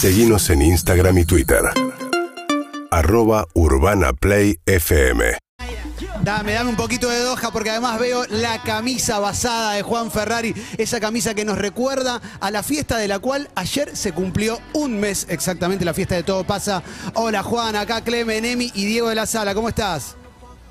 Seguimos en Instagram y Twitter. Arroba Urbana Play FM. Dame, dame un poquito de doja porque además veo la camisa basada de Juan Ferrari, esa camisa que nos recuerda a la fiesta de la cual ayer se cumplió un mes exactamente, la fiesta de Todo Pasa. Hola Juan, acá Clemen, Emi y Diego de la Sala, ¿cómo estás?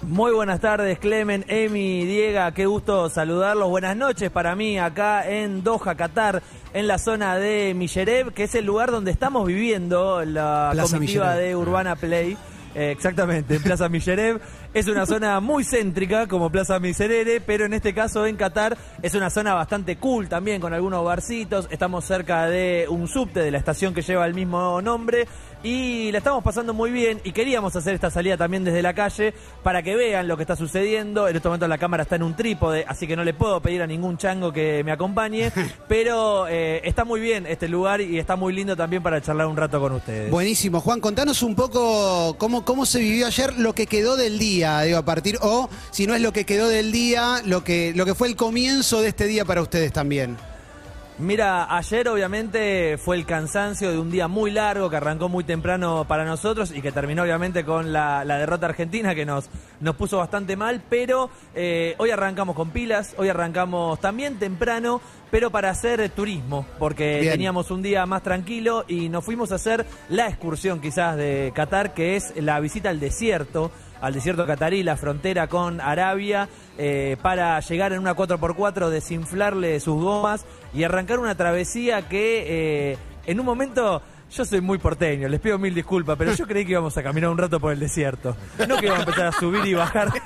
Muy buenas tardes, Clemen, Emi, Diego, qué gusto saludarlos. Buenas noches para mí acá en Doha, Qatar, en la zona de Micherev, que es el lugar donde estamos viviendo la Plaza comitiva de Urbana Play. Eh, exactamente, en Plaza Micherev. Es una zona muy céntrica como Plaza Miserere, pero en este caso en Qatar es una zona bastante cool también, con algunos barcitos. Estamos cerca de un subte de la estación que lleva el mismo nombre y la estamos pasando muy bien y queríamos hacer esta salida también desde la calle para que vean lo que está sucediendo. En este momento la cámara está en un trípode, así que no le puedo pedir a ningún chango que me acompañe, pero eh, está muy bien este lugar y está muy lindo también para charlar un rato con ustedes. Buenísimo, Juan, contanos un poco cómo, cómo se vivió ayer lo que quedó del día, digo, a partir, o si no es lo que quedó del día, lo que, lo que fue el comienzo de este día para ustedes también. Mira, ayer obviamente fue el cansancio de un día muy largo que arrancó muy temprano para nosotros y que terminó obviamente con la, la derrota argentina que nos, nos puso bastante mal, pero eh, hoy arrancamos con pilas, hoy arrancamos también temprano, pero para hacer turismo, porque Bien. teníamos un día más tranquilo y nos fuimos a hacer la excursión quizás de Qatar, que es la visita al desierto, al desierto catarí, la frontera con Arabia, eh, para llegar en una 4x4, desinflarle sus gomas y arrancar una travesía que eh, en un momento... Yo soy muy porteño, les pido mil disculpas, pero yo creí que íbamos a caminar un rato por el desierto. No que íbamos a empezar a subir y bajar.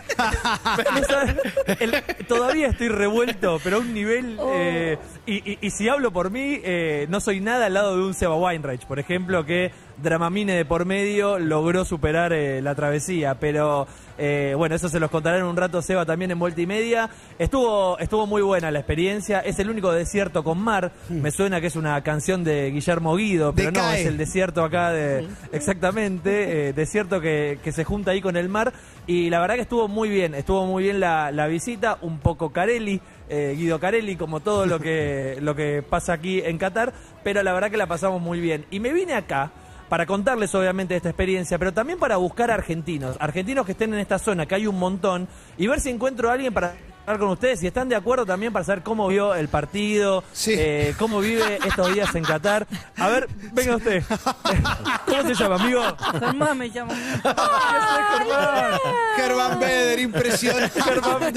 No sabes, el- todavía estoy revuelto, pero a un nivel... eh, y, y- y si hablo por mí, eh, no soy nada al lado de un Seba Weinreich, por ejemplo, que Dramamine de por medio logró superar eh, la travesía. Pero eh, bueno, eso se los contaré en un rato Seba también en Vuelta y Media. Estuvo, estuvo muy buena la experiencia. Es el único desierto con mar. Me suena que es una canción de Guillermo Guido, pero no, es el desierto acá de... Exactamente, eh, desierto que, que se junta ahí con el mar. Y la verdad que estuvo muy bien, estuvo muy bien la, la visita, un poco Carelli. Eh, Guido Carelli, como todo lo que, lo que pasa aquí en Qatar, pero la verdad que la pasamos muy bien. Y me vine acá para contarles obviamente esta experiencia, pero también para buscar argentinos, argentinos que estén en esta zona, que hay un montón, y ver si encuentro a alguien para con ustedes, si están de acuerdo también para saber cómo vio el partido, Sí. eh, cómo vive estos días en Qatar. A ver, venga usted. ¿Cómo se llama, amigo? Germán me llama. Germán Beder, impresionante. Germán,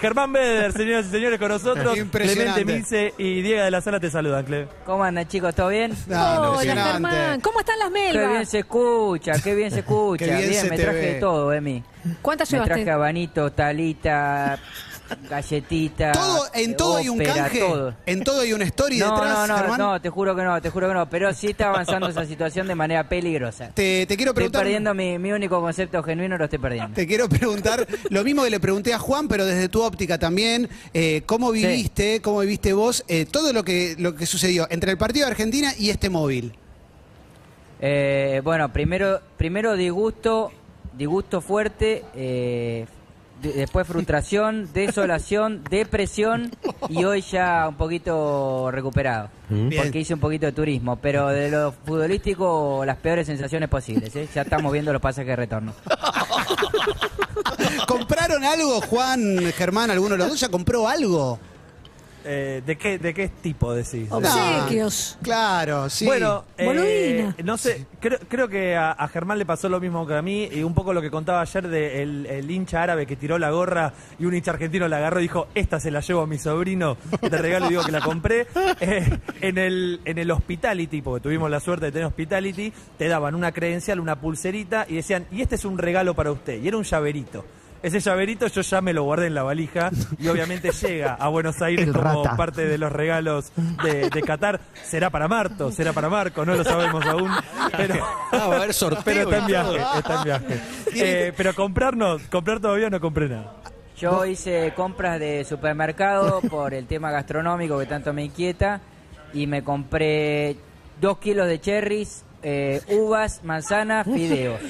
Germán Beder, señoras y señores, con nosotros. Impresionante. Clemente Milce y Diego de la Sala te saludan, Cle. ¿Cómo andan chicos? ¿Todo bien? No, Hola. Germán. ¿Cómo están las Qué bien melvas? se escucha, qué bien se escucha. Qué bien bien, se me traje ve. de todo, Emi. ¿Cuántas Me traje llevaste? abanito, talita, galletita. Todo, en todo hay un ópera, canje. todo. En todo hay una story No, detrás, no, no, Germán. no, te juro que no, te juro que no. Pero sí está avanzando esa situación de manera peligrosa. Te, te quiero Estoy preguntar. perdiendo mi, mi único concepto genuino, lo estoy perdiendo. Te quiero preguntar lo mismo que le pregunté a Juan, pero desde tu óptica también. eh, ¿Cómo Sí. viviste, cómo viviste vos eh, todo lo que, lo que sucedió entre el partido de Argentina y este móvil? Eh, bueno, primero, primero disgusto, disgusto fuerte, eh, de- después frustración, desolación, depresión y hoy ya un poquito recuperado. Bien. Porque hice un poquito de turismo, pero de lo futbolístico las peores sensaciones posibles. ¿eh? Ya estamos viendo los pasajes de retorno. ¿Compraron algo, Juan, Germán, alguno de los dos? ¿Ya compró algo? Eh, ¿de, qué, ¿De qué tipo decís? Obsequios. No, claro, sí. Bueno, eh, Boludina. no sé, creo, creo que a, a Germán le pasó lo mismo que a mí y un poco lo que contaba ayer de el, hincha árabe que tiró la gorra y un hincha argentino la agarró y dijo, esta se la llevo a mi sobrino, de regalo y digo que la compré. Eh, en, el, en el hospitality, porque tuvimos la suerte de tener hospitality, te daban una credencial, una pulserita y decían, y este es un regalo para usted. Y era un llaverito. Ese llaverito yo ya me lo guardé en la valija y obviamente llega a Buenos Aires como parte de los regalos de, de Qatar. Será para Marto, será para Marco, no lo sabemos aún. Pero, Ah, va a haber sorteo pero está en viaje, todo. está en viaje. Eh, pero comprarnos, comprar todavía no compré nada. Yo hice compras de supermercado por el tema gastronómico que tanto me inquieta y me compré dos kilos de cherries, eh, uvas, manzanas, fideos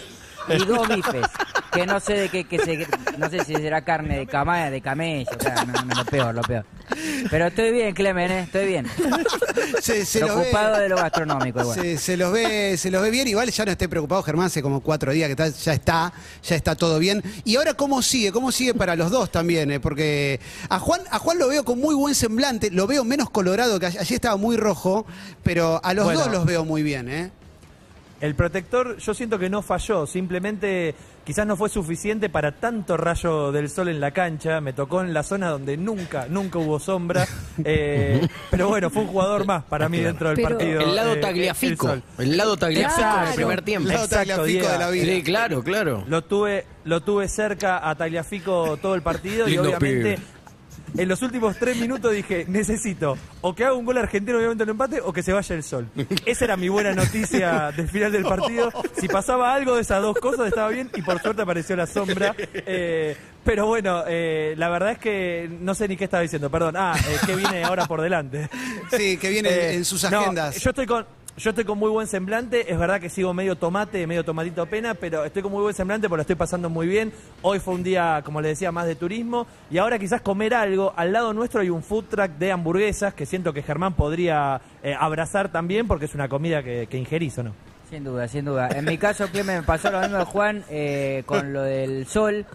y dos bifes que no sé de qué, que se, no sé si será carne de camaya, de camello, o sea, no, no, lo peor, lo peor. Pero estoy bien, Clemen, ¿eh? estoy bien. Se, se los ve- Preocupado de lo gastronómico igual. Se, se los ve, se los ve bien, igual ya no esté preocupado Germán, hace como cuatro días que está- ya está, ya está todo bien. Y ahora cómo sigue, cómo sigue para los dos también, eh? porque a Juan, a Juan lo veo con muy buen semblante, lo veo menos colorado que ayer, ayer estaba muy rojo, pero a los Bueno. dos los veo muy bien, ¿eh? El protector yo siento que no falló, simplemente quizás no fue suficiente para tanto rayo del sol en la cancha, me tocó en la zona donde nunca, nunca hubo sombra, eh, pero bueno, fue un jugador más para mí dentro del Pero- partido. El lado eh, tagliafico. el lado tagliafico Claro. del primer tiempo. El lado Exacto, tagliafico Diego. de la vida. Sí, claro, claro. Lo tuve, lo tuve cerca a Tagliafico todo el partido y obviamente. En los últimos tres minutos dije, necesito o que haga un gol argentino obviamente en el empate o que se vaya el sol. Esa era mi buena noticia del final del partido. Si pasaba algo de esas dos cosas estaba bien y por suerte apareció la sombra. Eh, pero bueno, eh, la verdad es que no sé ni qué estaba diciendo, perdón. Ah, eh, que viene ahora por delante. Sí, que viene en- Eh, sus no, agendas. yo estoy con. Yo estoy con muy buen semblante, es verdad que sigo medio tomate, medio tomatito pena, pero estoy con muy buen semblante porque lo estoy pasando muy bien. Hoy fue un día, como les decía, más de turismo y ahora quizás comer algo. Al lado nuestro hay un food truck de hamburguesas que siento que Germán podría eh, abrazar también porque es una comida que, que ingerís, ¿o no? Sin duda, sin duda. En mi caso, Clemen, me pasó lo mismo de Juan eh, con lo del sol,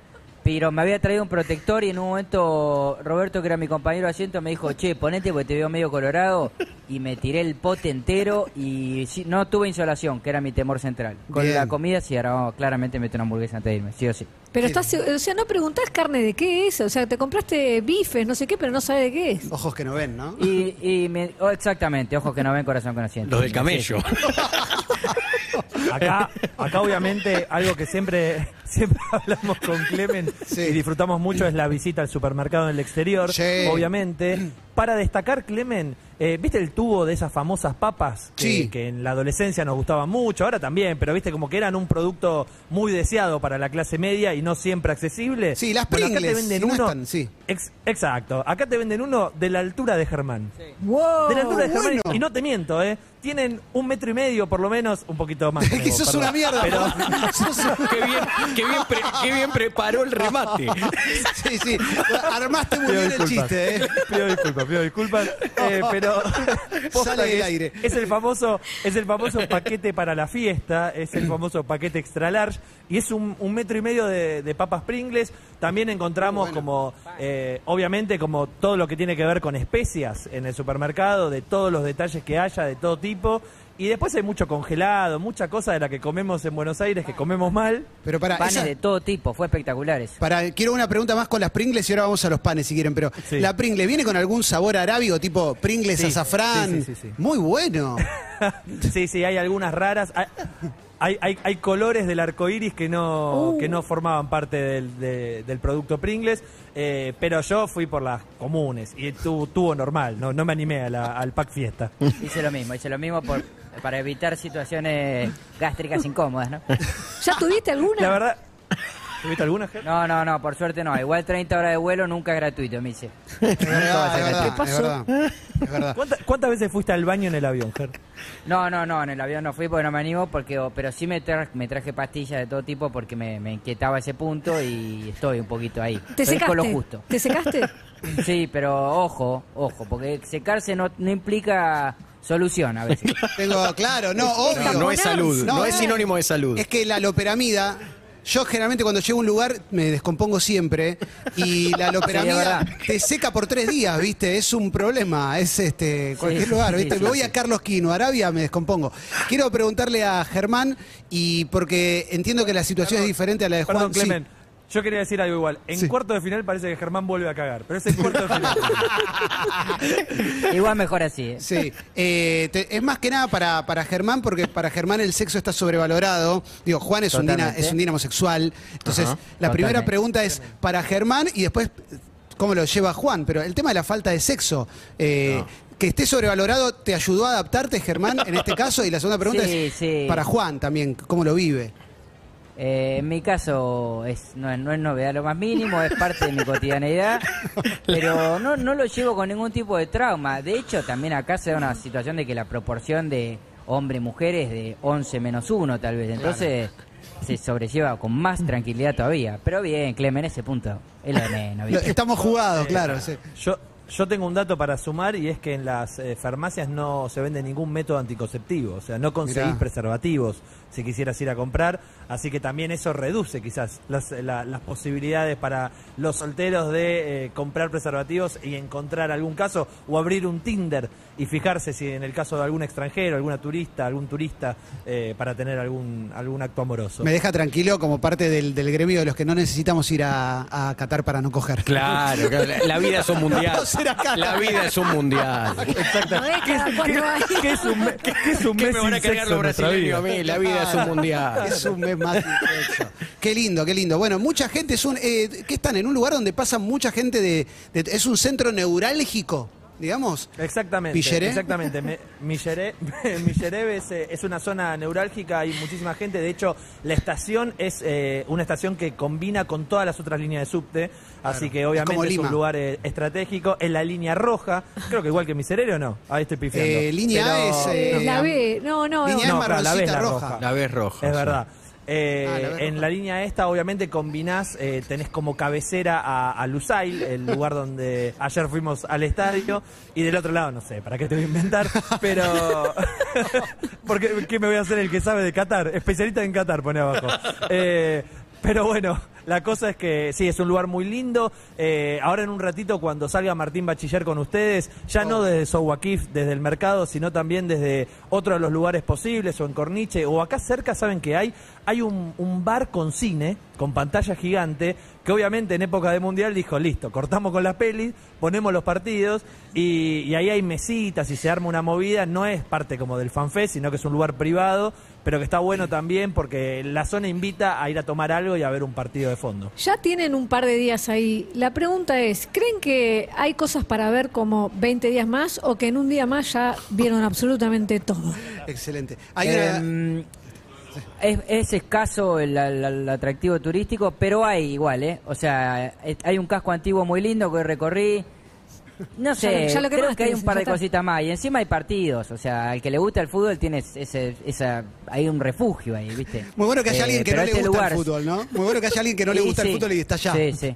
pero me había traído un protector y en un momento Roberto, que era mi compañero de asiento, me dijo, che, ponete porque te veo medio colorado y me tiré el pote entero y sí, no tuve insolación, que era mi temor central. Con Bien. la comida sí, ahora vamos, claramente meto una hamburguesa antes de irme, sí o sí. Pero estás, o sea, no preguntás carne de qué es, o sea, te compraste bifes, no sé qué, pero no sabes de qué es. Ojos que no ven, ¿no? Y, y me- oh, exactamente, ojos que no ven, corazón que no siente. Los del camello. Acá, acá obviamente algo que siempre, siempre hablamos con Clemen Sí. y disfrutamos mucho es la visita al supermercado en el exterior, Sí. obviamente. Para destacar, Clemen, eh, ¿viste el tubo de esas famosas papas que, Sí. que en la adolescencia nos gustaban mucho? Ahora también, pero viste como que eran un producto muy deseado para la clase media y no siempre accesible. Sí, las Bueno, acá te venden si no uno. están, sí. Ex- exacto, acá te venden uno de la altura de Germán. ¡Wow! De la altura de Germán, y no te miento, ¿eh? Tienen un metro y medio, por lo menos, un poquito más. Es que vos, sos perdón. una mierda. Pero, qué, bien, qué, bien pre- qué bien preparó el remate. Sí, sí. Armaste muy pido bien el chiste, ¿eh? Pido disculpas, pido disculpas. eh, pero Sale del aire. es el famoso, es el famoso paquete para la fiesta, es el famoso paquete extra large y es un, un metro y medio de, de papas Pringles. También encontramos como, eh, obviamente, como todo lo que tiene que ver con especias en el supermercado, de todos los detalles que haya, de todo tipo. Y después hay mucho congelado, mucha cosa de la que comemos en Buenos Aires que comemos mal. Pero para, Panes esa- de todo tipo, fue espectacular eso. para, quiero una pregunta más con las Pringles y ahora vamos a los panes si quieren, pero Sí. la Pringle viene con algún sabor arábigo tipo Pringles Sí, azafrán. sí, sí, sí, sí. Muy bueno. Sí, sí, hay algunas raras. Hay, hay, hay- hay colores del arco iris que no, que no formaban parte del, de- del producto Pringles, eh, pero yo fui por las comunes y tuvo, tuvo normal, no, no me animé a la- al pack fiesta. Hice lo mismo, hice lo mismo por, para evitar situaciones gástricas incómodas, ¿no? ¿Ya tuviste alguna? La verdad, ¿tuviste alguna, Ger? No, no, no, por suerte no. Igual 30 horas de vuelo nunca es gratuito, me dice. Es verdad, es verdad, ¿Qué pasó? es verdad. Es verdad. ¿Cuánta- ¿Cuántas veces fuiste al baño en el avión, Ger? No, no, no, en el avión no fui porque no me animo, porque, pero sí me, tra- me traje pastillas de todo tipo porque me, me inquietaba ese punto y estoy un poquito ahí. ¿Te Estoy con lo secaste? justo. ¿Te secaste? Sí, pero ojo, ojo, porque secarse no, no implica solución a veces. Tengo, claro, no, obvio. No, No es salud, no, es eh, sinónimo de salud. Es que la loperamida, yo generalmente cuando llego a un lugar me descompongo siempre y la loperamida verdad. te seca por tres días, ¿viste? Es un problema, es este cualquier Sí, lugar, sí, ¿viste? sí, me voy sí. a Carlos Quino, Arabia, me descompongo. Quiero preguntarle a Germán y porque entiendo que la situación es diferente a la de Juan. Perdón, Sí. Clemen. Yo quería decir algo igual. En Sí. cuarto de final parece que Germán vuelve a cagar, pero es el cuarto de final. Igual mejor así. ¿eh? Sí, eh, te- es más que nada para, para Germán, porque para Germán el sexo está sobrevalorado. Digo, Juan es, un, dina- Totalmente. es un dínamo sexual. Entonces, Ajá. la primera Totalmente. pregunta es para Germán y después cómo lo lleva Juan. Pero el tema de la falta de sexo, eh, que esté sobrevalorado, ¿te ayudó a adaptarte, Germán, en este caso? Y la segunda pregunta Sí, es sí. para Juan también, ¿cómo lo vive? Eh, en mi caso es, no, es, no es novedad lo más mínimo, es parte de mi cotidianeidad, pero no, no lo llevo con ningún tipo de trauma. De hecho, también acá se da una situación de que la proporción de hombre y mujer es de 11 menos 1 tal vez, entonces se sobrelleva con más tranquilidad todavía. Pero bien, Clemen, ese punto es lo menos. Estamos jugados, claro. sí. Yo, Yo tengo un dato para sumar y es que en las eh, farmacias no se vende ningún método anticonceptivo, o sea, no conseguís Mirá. preservativos si quisieras ir a comprar, así que también eso reduce quizás las, la- las posibilidades para los solteros de eh, comprar preservativos y encontrar algún caso o abrir un Tinder y fijarse si en el caso de algún extranjero, alguna turista, algún turista eh, para tener algún algún acto amoroso. Me deja tranquilo como parte del, del gremio de los que no necesitamos ir a, a Qatar para no coger. Claro, claro, la- la vida es un mundial. La vida es un mundial. Exacto. ¿Qué, años. qué- qué es un, qué es un ¿Qué mes me van a cargar los brasileños a mí? La vida es un mundial. Es un mes más intenso. Qué lindo, qué lindo. Bueno, mucha gente es un. Eh, ¿Qué están? En un lugar donde pasa mucha gente de, de- Es un centro neurálgico, digamos. Exactamente. ¿Pilleré? Exactamente. Me- Milleré- Milleré es, eh, es una zona neurálgica, hay muchísima gente. De hecho, la estación es eh, una estación que combina con todas las otras líneas de subte. Así que obviamente es, un lugar eh, estratégico. Es la línea roja. Creo que igual que Miserere o no. Ahí estoy pifiando. Eh, línea A es, Eh, eh, la B, no, no, línea no. No, es la B es la roja. roja. La vez roja. Es sí. verdad. Eh, Ah, la en la línea esta, obviamente, combinás, eh, tenés como cabecera a, a Lusail, el lugar donde ayer fuimos al estadio, y del otro lado, no sé, ¿para qué te voy a inventar? Pero. porque ¿qué me voy a hacer el que sabe de Qatar? Especialista en Qatar, pone abajo. Eh, pero bueno, la cosa es que sí, es un lugar muy lindo. Eh, ahora en un ratito, cuando salga Martín Bachiller con ustedes, ya no desde Sowakif, desde el mercado, sino también desde otro de los lugares posibles, o en Corniche, o acá cerca, ¿saben que hay? Hay un, un bar con cine, con pantalla gigante, que obviamente en época de mundial dijo, listo, cortamos con las pelis, ponemos los partidos, y, y ahí hay mesitas y se arma una movida. No es parte como del fanfest, sino que es un lugar privado, pero que está bueno también porque la zona invita a ir a tomar algo y a ver un partido de fondo. Ya tienen un par de días ahí. La pregunta es, ¿creen que hay cosas para ver como 20 días más o que en un día más ya vieron absolutamente todo? Excelente. Hay una- Em, es, es escaso el, el- el atractivo turístico, pero hay igual, ¿eh? O sea, eh, hay un casco antiguo muy lindo que recorrí. No sé, Ya lo- ya lo creo que hay un par de cositas más. Y encima hay partidos, o sea, al que le gusta el fútbol tiene ese, esa, hay un refugio ahí, ¿viste? Muy bueno que haya Eh, alguien que pero no le este gusta lugar- el fútbol, ¿no? Muy bueno que haya alguien que no le Sí, gusta el fútbol y está allá. Sí, sí.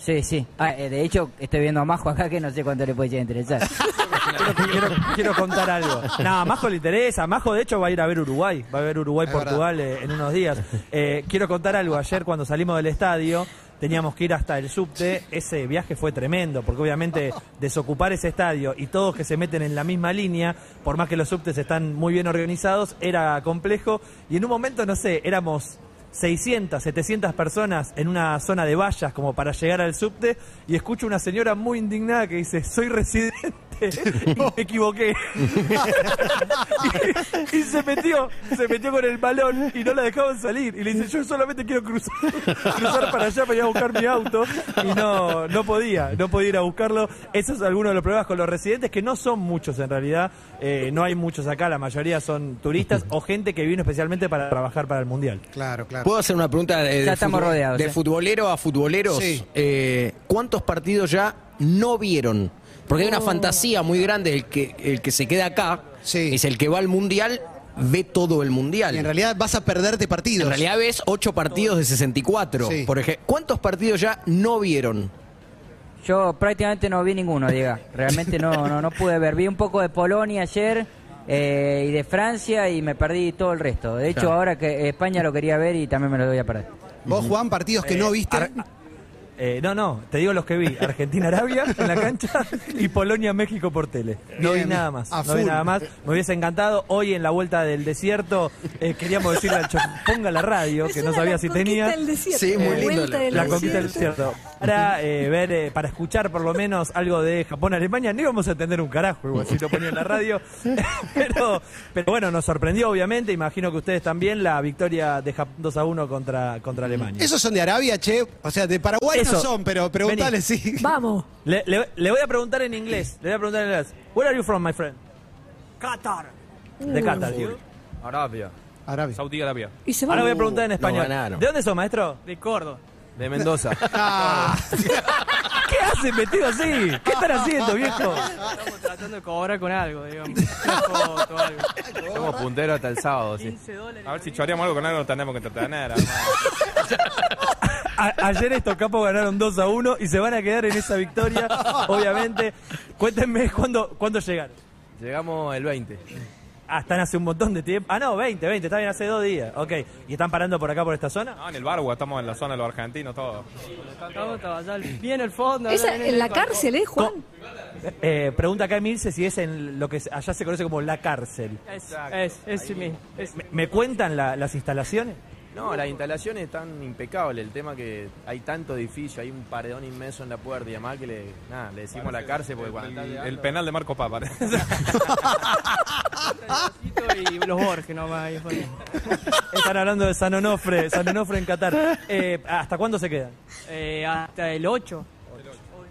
Sí, sí. Ah, eh, de hecho, estoy viendo a Majo acá que no sé cuánto le puede llegar a interesar. Quiero, quiero- quiero contar algo. No, a Majo le interesa. Majo, de hecho, va a ir a ver Uruguay. Va a ver Uruguay-Portugal eh, en unos días. Eh, quiero contar algo. Ayer, cuando salimos del estadio, teníamos que ir hasta el subte. Ese viaje fue tremendo, porque obviamente desocupar ese estadio y todos que se meten en la misma línea, por más que los subtes están muy bien organizados, era complejo. Y en un momento, no sé, éramos 600, 700 personas en una zona de vallas como para llegar al subte y escucho una señora muy indignada que dice, soy residente me equivoqué. y, y se metió, se metió con el balón y no la dejaban salir. Y le dice, yo solamente quiero cruzar, cruzar para allá para ir a buscar mi auto. Y no, no podía, no podía ir a buscarlo. Esos es alguno de los problemas con los residentes, que no son muchos en realidad. Eh, no hay muchos acá, la mayoría son turistas o gente que vino especialmente para trabajar para el Mundial. Claro, claro. ¿Puedo hacer una pregunta de, Ya estamos futbol- rodeados, de eh. futbolero a futboleros? Sí. Eh, ¿Cuántos partidos ya no vieron? Porque hay una fantasía muy grande, el que, el que se queda acá Sí. es el que va al mundial, ve todo el mundial. Y en realidad vas a perderte partidos. En realidad ves ocho partidos de 64, Sí. por ejemplo. ¿Cuántos partidos ya no vieron? Yo prácticamente no vi ninguno, diga. Realmente no, no, no pude ver. Vi un poco de Polonia ayer eh, y de Francia y me perdí todo el resto. De hecho, Claro. ahora que España lo quería ver y también me lo voy a perder. Vos, Juan, partidos que Eh, no viste. Ar- eh, no, no, te digo los que vi. Argentina-Arabia en la cancha y Polonia-México por tele. No Bien, vi nada más. No vi nada más. Me hubiese encantado. Hoy en la vuelta del desierto eh, queríamos decirle al chofer, ponga la radio, que no sabía si tenía. Sí, muy lindo Vuelta la- conquista del desierto. Para eh, ver, eh, para escuchar por lo menos algo de Japón-Alemania, no íbamos a entender un carajo, igual si lo ponía en la radio. pero, pero bueno, nos sorprendió, obviamente. Imagino que ustedes también la victoria de Japón 2 a 1 contra, contra Alemania. ¿Esos son de Arabia, che? O sea, de Paraguay no Eso. son, pero preguntale sí. Vamos. Le, le- le voy a preguntar en inglés. Le voy a preguntar en inglés. Where are you from, my friend? Qatar. De Qatar. you? Arabia, Arabia. Saudi Arabia. Y se Ahora van. voy a preguntar en español. ganaron. ¿De dónde son, maestro? De Córdoba. De Mendoza. Ah, ¿Qué hacen metido así? ¿Qué están haciendo, viejo? Estamos tratando de cobrar con algo, digamos. Una foto, algo. Somos punteros hasta el sábado, sí. 15 dólares. A ver si choreamos algo con algo, no tenemos que entretener. A- ayer estos capos ganaron 2 a 1 y se van a quedar en esa victoria, obviamente. Cuéntenme cuándo, cuándo llegaron. Llegamos el 20. Ah, están hace un montón de tiempo. Ah, no, 20, 20, está bien, hace dos días. Ok. ¿Y están parando por acá, por esta zona? No, en el Bargua, estamos en la zona de los argentinos, todos. Estamos estaba allá bien el fondo. ¿Esa en la el- cárcel, eh, Juan? Eh, pregunta acá Emilce si es en lo que allá se conoce como la cárcel. Es, es, es. Es- ¿Me, me cuentan la- las instalaciones? No, las instalaciones están impecables. El tema que hay tanto edificio, hay un paredón inmenso en la puerta y además que le, nada, le decimos la cárcel porque cuando El, penal de Marco Papa. y los Borges nomás. Están hablando de San Onofre, San Onofre en Qatar. Eh, ¿Hasta cuándo se quedan? Eh, hasta el 8.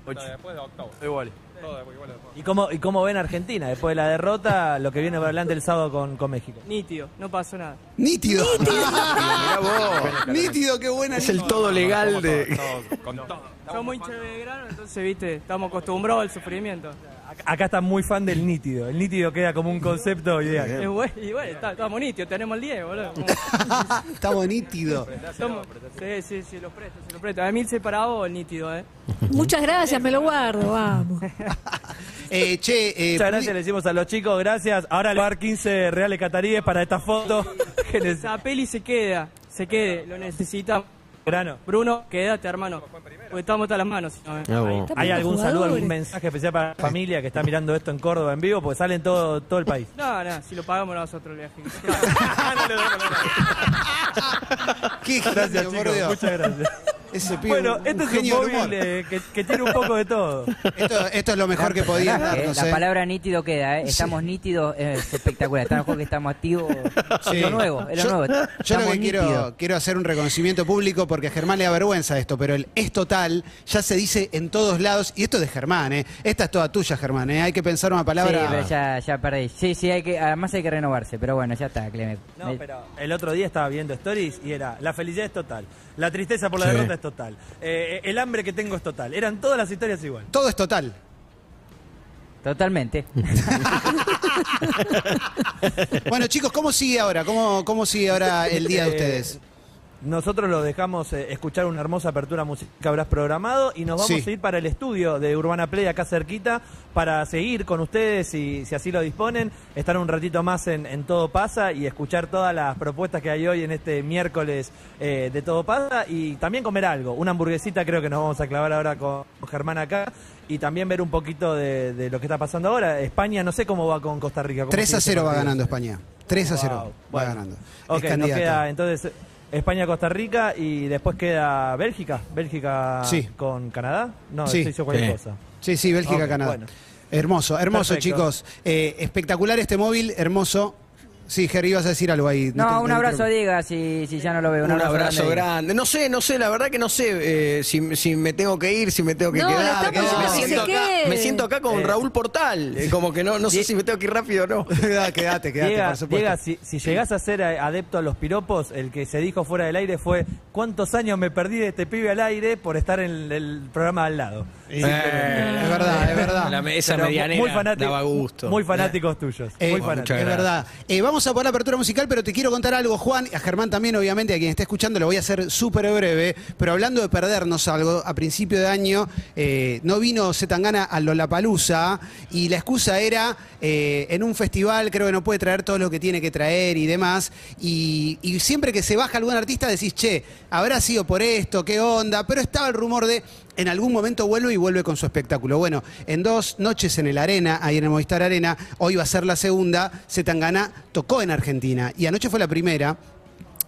Después de octavo. Igual. Igual. ¿Y cómo, ¿Y cómo ven Argentina después de la derrota, lo que viene por adelante el sábado con, con México? Nítido, no pasó nada. Nítido. Mirá vos. Nítido, qué buena. Es el todo legal de. Todo, con todo. Somos hinchas de Belgrano, entonces, viste, estamos acostumbrados al sufrimiento. Acá, acá están muy fan del nítido. El nítido queda como un concepto ideal. Bueno, y bueno, está- estamos nítidos, tenemos el 10, boludo. Estamos nítido. Somos- sí, sí, sí, los presto, se los presto. A mil separado el nítido, ¿eh? Muchas gracias, me lo guardo, vamos. Eh, che, eh, Muchas gracias, le decimos a los chicos, gracias. Ahora le voy a dar 15 reales cataríes para esta foto. que les Esa peli se queda, se quede, lo necesitamos. Verano. Bruno, quédate, hermano. Porque estamos hasta las manos. no, ¿eh? Ah. ¿Hay algún saludo, algún mensaje especial para la familia que está mirando esto en Córdoba en vivo? Porque salen todo, todo el país. No, no, si lo pagamos nosotros el viaje. qué Gracias, genio, por chicos. Dios. Muchas gracias. Ese pibe, Bueno, un este es un genio del móvil eh, que, que tiene un poco de todo. Esto, esto es lo mejor que podían Eh, darnos. la eh. palabra nítido queda, ¿eh? Estamos nítidos, es espectacular. Está mejor que estamos activos. Sí. Es lo nuevo, es lo yo, nuevo. yo lo Estamos que quiero, quiero hacer un reconocimiento público porque a Germán le da vergüenza esto, pero el es total ya se dice en todos lados, y esto es de Germán, ¿eh? Esta es toda tuya, Germán, ¿eh? Hay que pensar una Sí, palabra. pero ya, ya perdí. Sí, sí, hay que, además hay que renovarse, pero bueno, ya está, Clemente. No, pero el otro día estaba viendo stories y era la felicidad es total, la tristeza por la Sí. derrota es total, eh, el hambre que tengo es total. Eran todas las historias igual. Todo es total. Totalmente. Bueno, chicos, ¿cómo sigue ahora? ¿Cómo, cómo sigue ahora el día de Eh, ustedes? Nosotros lo dejamos eh, escuchar una hermosa apertura musical que habrás programado y nos vamos Sí. a ir para el estudio de Urbana Play acá cerquita para seguir con ustedes si, si así lo disponen, estar un ratito más en, en Todo Pasa y escuchar todas las propuestas que hay hoy en este miércoles eh, de Todo Pasa y también comer algo, una hamburguesita creo que nos vamos a clavar ahora con Germán acá y también ver un poquito de, de lo que está pasando ahora. España no sé cómo va con Costa Rica. ¿Cómo 3 sigue a este 0 va ganando España. 3 a 0 Wow, va bueno. ganando. Ok, es nos candidato. queda entonces España-Costa Rica y después queda Bélgica. Bélgica Sí. con Canadá. No, Sí. se hizo cualquier Sí. cosa. Sí, sí, Bélgica, Ok, Canadá. bueno. Hermoso, hermoso, Perfecto. chicos. Eh, espectacular este móvil, hermoso. Sí, Jerry, ibas a decir algo ahí. No, te- un abrazo, te- diga, si, si ya no lo veo. Un abrazo diga. grande. No sé, no sé, la verdad que no sé eh, si, si me tengo que ir, si me tengo que No, quedar. me, siento acá, quede. me siento acá con Eh, Raúl Portal. eh, como que no, no sé si me tengo que ir rápido o no. quédate, quédate, por supuesto. Diega, si, si llegás a ser adepto a los piropos, el que se dijo fuera del aire fue ¿cuántos años me perdí de este pibe al aire por estar en el programa al lado? Eh, es verdad, es verdad. La, esa medianera muy fanático- daba gusto. Muy fanáticos tuyos. Eh, muy es fanáticos. gracias. verdad. Eh, vamos a poner apertura musical, pero te quiero contar algo, Juan, y a Germán también, obviamente, a quien esté escuchando, lo voy a hacer súper breve, pero hablando de perdernos algo, a principio de año eh, no vino Zetangana a Lollapalooza y la excusa era eh, en un festival creo que no puede traer todo lo que tiene que traer y demás, y, y siempre que se baja algún artista decís, che, habrá sido por esto, qué onda, pero estaba el rumor de en algún momento vuelve y vuelve con su espectáculo. Bueno, en dos noches en el Arena, ahí en el Movistar Arena, hoy va a ser la segunda, Zetangana tocó en Argentina y anoche fue la primera.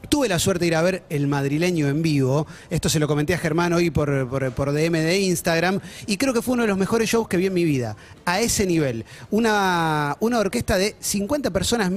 Tuve la suerte de ir a ver el madrileño en vivo. Esto se lo comenté a Germán hoy por, por- por DM de Instagram. Y creo que fue uno de los mejores shows que vi en mi vida. A ese nivel. Una, una orquesta de 50 personas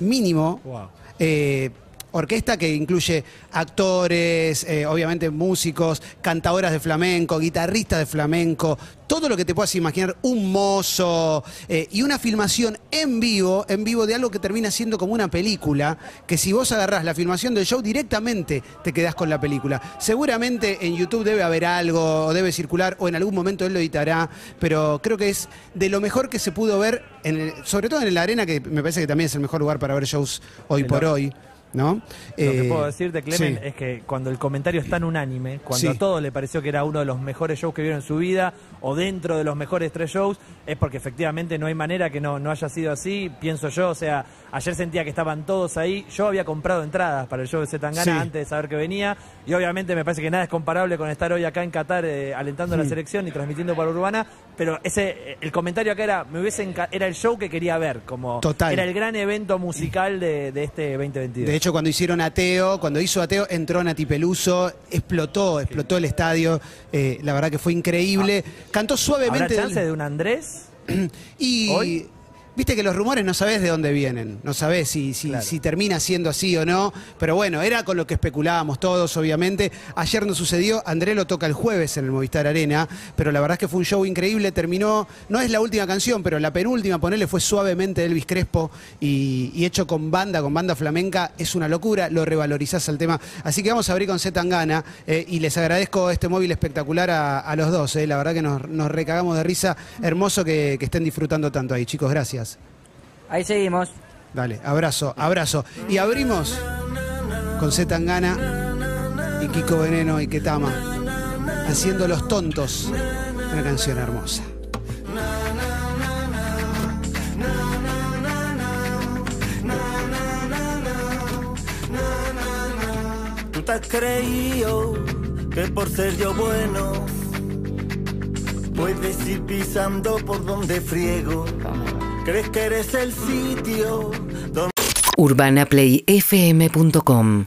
mínimo. Wow. Eh, orquesta que incluye actores, eh, obviamente músicos, cantadoras de flamenco, guitarristas de flamenco, todo lo que te puedas imaginar, un mozo eh, y una filmación en vivo, en vivo de algo que termina siendo como una película, que si vos agarrás la filmación del show directamente te quedás con la película. Seguramente en YouTube debe haber algo, o debe circular, o en algún momento él lo editará, pero creo que es de lo mejor que se pudo ver, en el- sobre todo en la arena, que me parece que también es el mejor lugar para ver shows hoy El por or- hoy. ¿No? Lo que Eh, puedo decirte, Clemen, sí. es que cuando el comentario es tan unánime, cuando Sí. a todos le pareció que era uno de los mejores shows que vieron en su vida, o dentro de los mejores tres shows, es porque efectivamente no hay manera que no, no haya sido así, pienso yo. O sea, ayer sentía que estaban todos ahí. Yo había comprado entradas para el show de Zetangana Sí. antes de saber que venía, y obviamente me parece que nada es comparable con estar hoy acá en Qatar eh, alentando a la selección y transmitiendo para Urbana, pero ese eh, el comentario acá era, me hubiese era el show que quería ver, como Total. era el gran evento musical de, de este 2022. De hecho, cuando hicieron Ateo, cuando hizo Ateo, entró Nati Peluso, explotó, explotó el estadio. eh, la verdad que fue increíble. Cantó ¿Habrá suavemente. del- chance de un Andrés? Y ¿Hoy? Viste que los rumores no sabés de dónde vienen, no sabés si, si, Claro. si termina siendo así o no, pero bueno, era con lo que especulábamos todos, obviamente. Ayer no sucedió, André lo toca el jueves en el Movistar Arena, pero la verdad es que fue un show increíble, terminó, no es la última canción, pero la penúltima, ponele, fue suavemente Elvis Crespo y, y hecho con banda, con banda flamenca, es una locura, lo revalorizás al tema. Así que vamos a abrir con Z Tangana eh, y les agradezco este móvil espectacular a, a los dos, eh, la verdad que nos, nos recagamos de risa, hermoso que, que estén disfrutando tanto ahí, chicos, gracias. Ahí seguimos. Dale, abrazo, abrazo. Y abrimos con Z Tangana y Kiko Veneno y Ketama haciendo los tontos. Una canción hermosa. Tú te has creído que por ser yo bueno puedes ir pisando por donde friego. Crees que eres el sitio donde urbanaplayfm.com